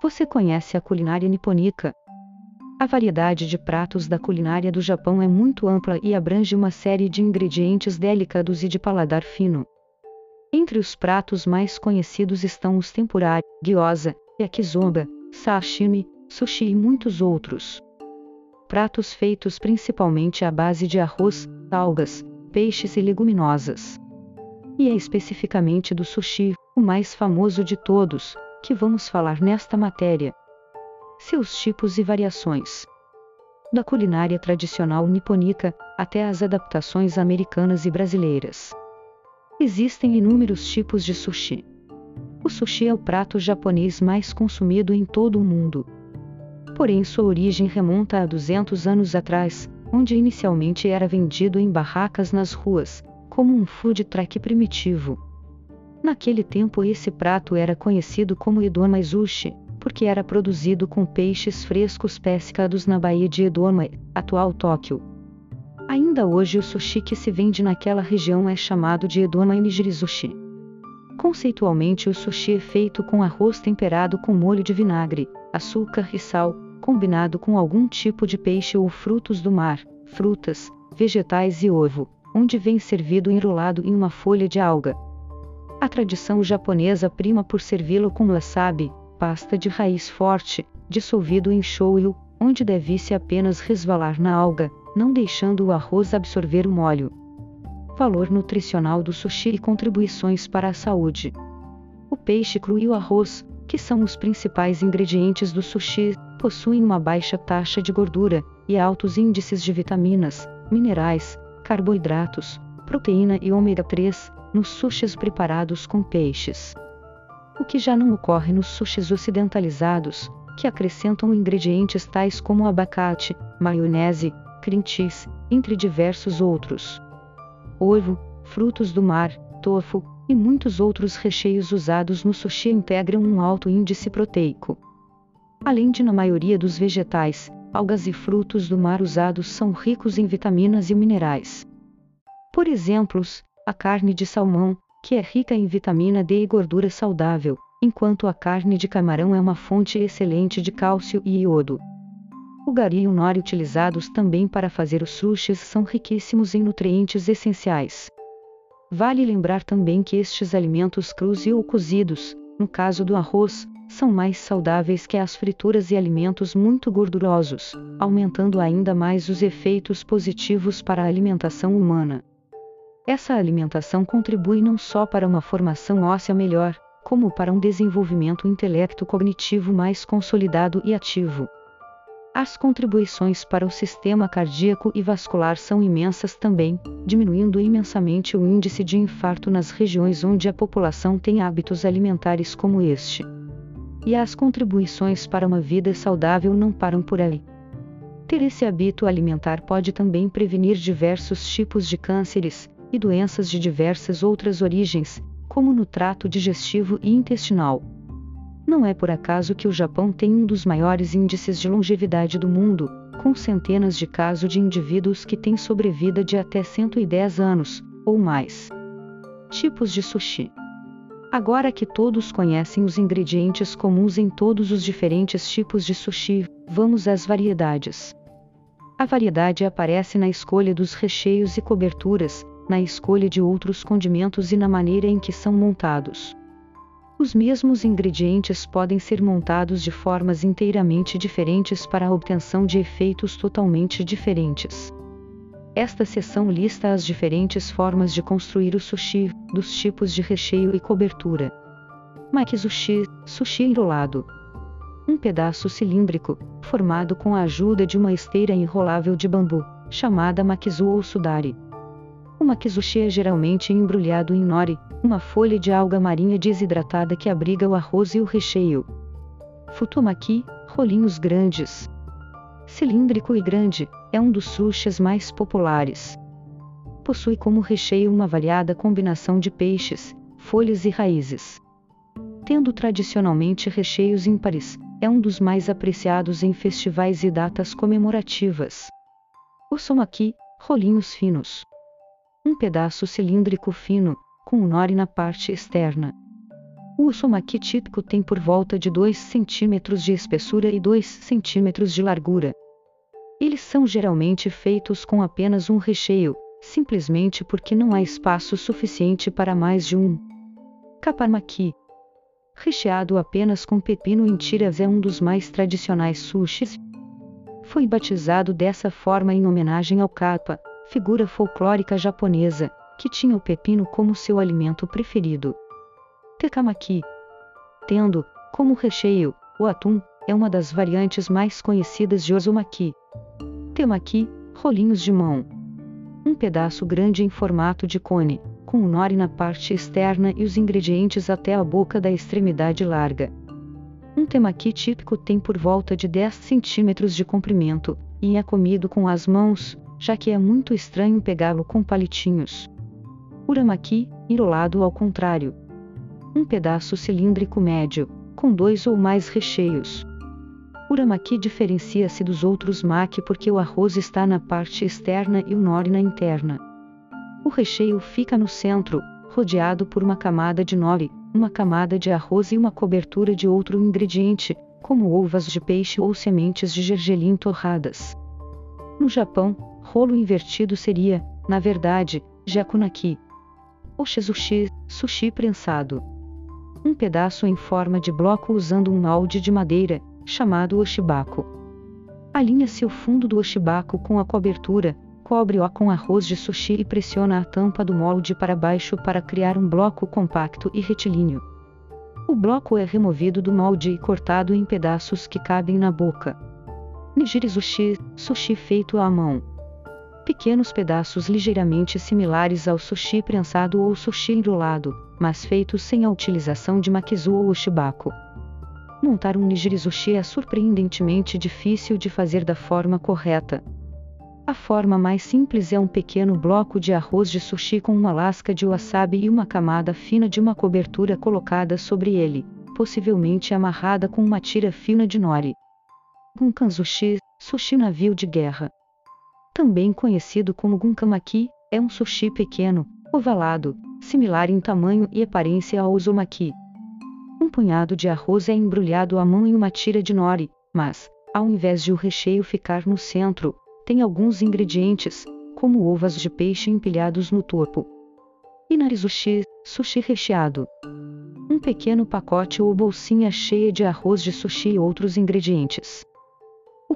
Você conhece a culinária nipônica? A variedade de pratos da culinária do Japão é muito ampla e abrange uma série de ingredientes delicados e de paladar fino. Entre os pratos mais conhecidos estão os tempura, gyoza, yakisoba, sashimi, sushi e muitos outros. Pratos feitos principalmente à base de arroz, algas, peixes e leguminosas. E é especificamente do sushi, o mais famoso de todos, que vamos falar nesta matéria. Seus tipos e variações. Da culinária tradicional nipônica até as adaptações americanas e brasileiras. Existem inúmeros tipos de sushi. O sushi é o prato japonês mais consumido em todo o mundo. Porém, sua origem remonta a 200 anos atrás, onde inicialmente era vendido em barracas nas ruas, como um food truck primitivo. Naquele tempo esse prato era conhecido como Edoma Sushi, porque era produzido com peixes frescos pescados na Baía de Edoma, atual Tóquio. Ainda hoje o sushi que se vende naquela região é chamado de Edoma Nigiri Sushi. Conceitualmente o sushi é feito com arroz temperado com molho de vinagre, açúcar e sal, combinado com algum tipo de peixe ou frutos do mar, frutas, vegetais e ovo, onde vem servido enrolado em uma folha de alga, a tradição japonesa prima por servi-lo com wasabi, pasta de raiz forte, dissolvido em shoyu, onde deve-se apenas resvalar na alga, não deixando o arroz absorver o molho. Valor nutricional do sushi e contribuições para a saúde. O peixe cru e o arroz, que são os principais ingredientes do sushi, possuem uma baixa taxa de gordura e altos índices de vitaminas, minerais, carboidratos, proteína e ômega 3, nos sushis preparados com peixes. O que já não ocorre nos sushis ocidentalizados, que acrescentam ingredientes tais como abacate, maionese, cream cheese, entre diversos outros. Ovo, frutos do mar, tofu e muitos outros recheios usados no sushi integram um alto índice proteico. Além de na maioria dos vegetais, algas e frutos do mar usados são ricos em vitaminas e minerais. Por exemplos, a carne de salmão, que é rica em vitamina D e gordura saudável, enquanto a carne de camarão é uma fonte excelente de cálcio e iodo. O gari e o nori utilizados também para fazer os sushis são riquíssimos em nutrientes essenciais. Vale lembrar também que estes alimentos crus e ou cozidos, no caso do arroz, são mais saudáveis que as frituras e alimentos muito gordurosos, aumentando ainda mais os efeitos positivos para a alimentação humana. Essa alimentação contribui não só para uma formação óssea melhor, como para um desenvolvimento intelecto cognitivo mais consolidado e ativo. As contribuições para o sistema cardíaco e vascular são imensas também, diminuindo imensamente o índice de infarto nas regiões onde a população tem hábitos alimentares como este. E as contribuições para uma vida saudável não param por aí. Ter esse hábito alimentar pode também prevenir diversos tipos de cânceres, e doenças de diversas outras origens, como no trato digestivo e intestinal. Não é por acaso que o Japão tem um dos maiores índices de longevidade do mundo, com centenas de casos de indivíduos que têm sobrevida de até 110 anos, ou mais. Tipos de sushi. Agora que todos conhecem os ingredientes comuns em todos os diferentes tipos de sushi, vamos às variedades. A variedade aparece na escolha dos recheios e coberturas, na escolha de outros condimentos e na maneira em que são montados. Os mesmos ingredientes podem ser montados de formas inteiramente diferentes para a obtenção de efeitos totalmente diferentes. Esta seção lista as diferentes formas de construir o sushi, dos tipos de recheio e cobertura. Makizushi, sushi enrolado. Um pedaço cilíndrico, formado com a ajuda de uma esteira enrolável de bambu, chamada makizu ou sudari. O makizushi é geralmente embrulhado em nori, uma folha de alga marinha desidratada que abriga o arroz e o recheio. Futomaki, rolinhos grandes. Cilíndrico e grande, é um dos sushis mais populares. Possui como recheio uma variada combinação de peixes, folhas e raízes. Tendo tradicionalmente recheios ímpares, é um dos mais apreciados em festivais e datas comemorativas. O somaki, rolinhos finos um pedaço cilíndrico fino, com um nori na parte externa. O usomaki típico tem por volta de 2 cm de espessura e 2 cm de largura. Eles são geralmente feitos com apenas um recheio, simplesmente porque não há espaço suficiente para mais de um. Kaparmaki. Recheado apenas com pepino em tiras é um dos mais tradicionais sushis. Foi batizado dessa forma em homenagem ao kappa, figura folclórica japonesa, que tinha o pepino como seu alimento preferido. Tekamaki. Tendo, como recheio, o atum, é uma das variantes mais conhecidas de ozumaki. Temaki, rolinhos de mão. Um pedaço grande em formato de cone, com o nori na parte externa e os ingredientes até a boca da extremidade larga. Um temaki típico tem por volta de 10 centímetros de comprimento, e é comido com as mãos, já que é muito estranho pegá-lo com palitinhos. Uramaki, enrolado ao contrário. Um pedaço cilíndrico médio, com dois ou mais recheios. Uramaki diferencia-se dos outros maki porque o arroz está na parte externa e o nori na interna. O recheio fica no centro, rodeado por uma camada de nori, uma camada de arroz e uma cobertura de outro ingrediente, como ovas de peixe ou sementes de gergelim torradas. No Japão, rolo invertido seria, na verdade, jakunaki. Oshizushi, sushi prensado. Um pedaço em forma de bloco usando um molde de madeira, chamado oshibako. Alinha-se o fundo do oshibako com a cobertura, cobre-o com arroz de sushi e pressiona a tampa do molde para baixo para criar um bloco compacto e retilíneo. O bloco é removido do molde e cortado em pedaços que cabem na boca. Nigiri sushi, sushi feito à mão. Pequenos pedaços ligeiramente similares ao sushi prensado ou sushi enrolado, mas feitos sem a utilização de makizu ou oshibako. Montar um nigirizushi é surpreendentemente difícil de fazer da forma correta. A forma mais simples é um pequeno bloco de arroz de sushi com uma lasca de wasabi e uma camada fina de uma cobertura colocada sobre ele, possivelmente amarrada com uma tira fina de nori. Gunkan sushi, sushi navio de guerra. Também conhecido como gunkamaki, é um sushi pequeno, ovalado, similar em tamanho e aparência ao uzumaki. Um punhado de arroz é embrulhado à mão em uma tira de nori, mas, ao invés de o recheio ficar no centro, tem alguns ingredientes, como ovas de peixe empilhados no topo. Inarizushi, sushi recheado. Um pequeno pacote ou bolsinha cheia de arroz de sushi e outros ingredientes.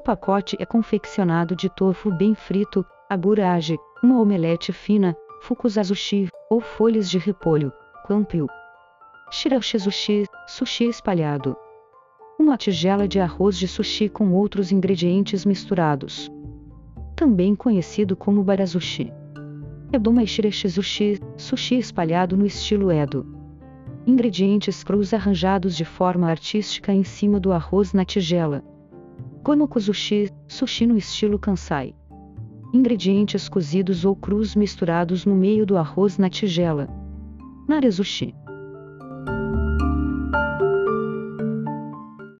Pacote é confeccionado de tofu bem frito, agurage, uma omelete fina, fukuzazushi, ou folhas de repolho, quampio, Shirashizushi, sushi espalhado. Uma tigela de arroz de sushi com outros ingredientes misturados. Também conhecido como barazushi. Edoma shirashizushi, sushi espalhado no estilo Edo. Ingredientes crus arranjados de forma artística em cima do arroz na tigela. Gomokuzushi, sushi no estilo Kansai. Ingredientes cozidos ou crus misturados no meio do arroz na tigela. Narezushi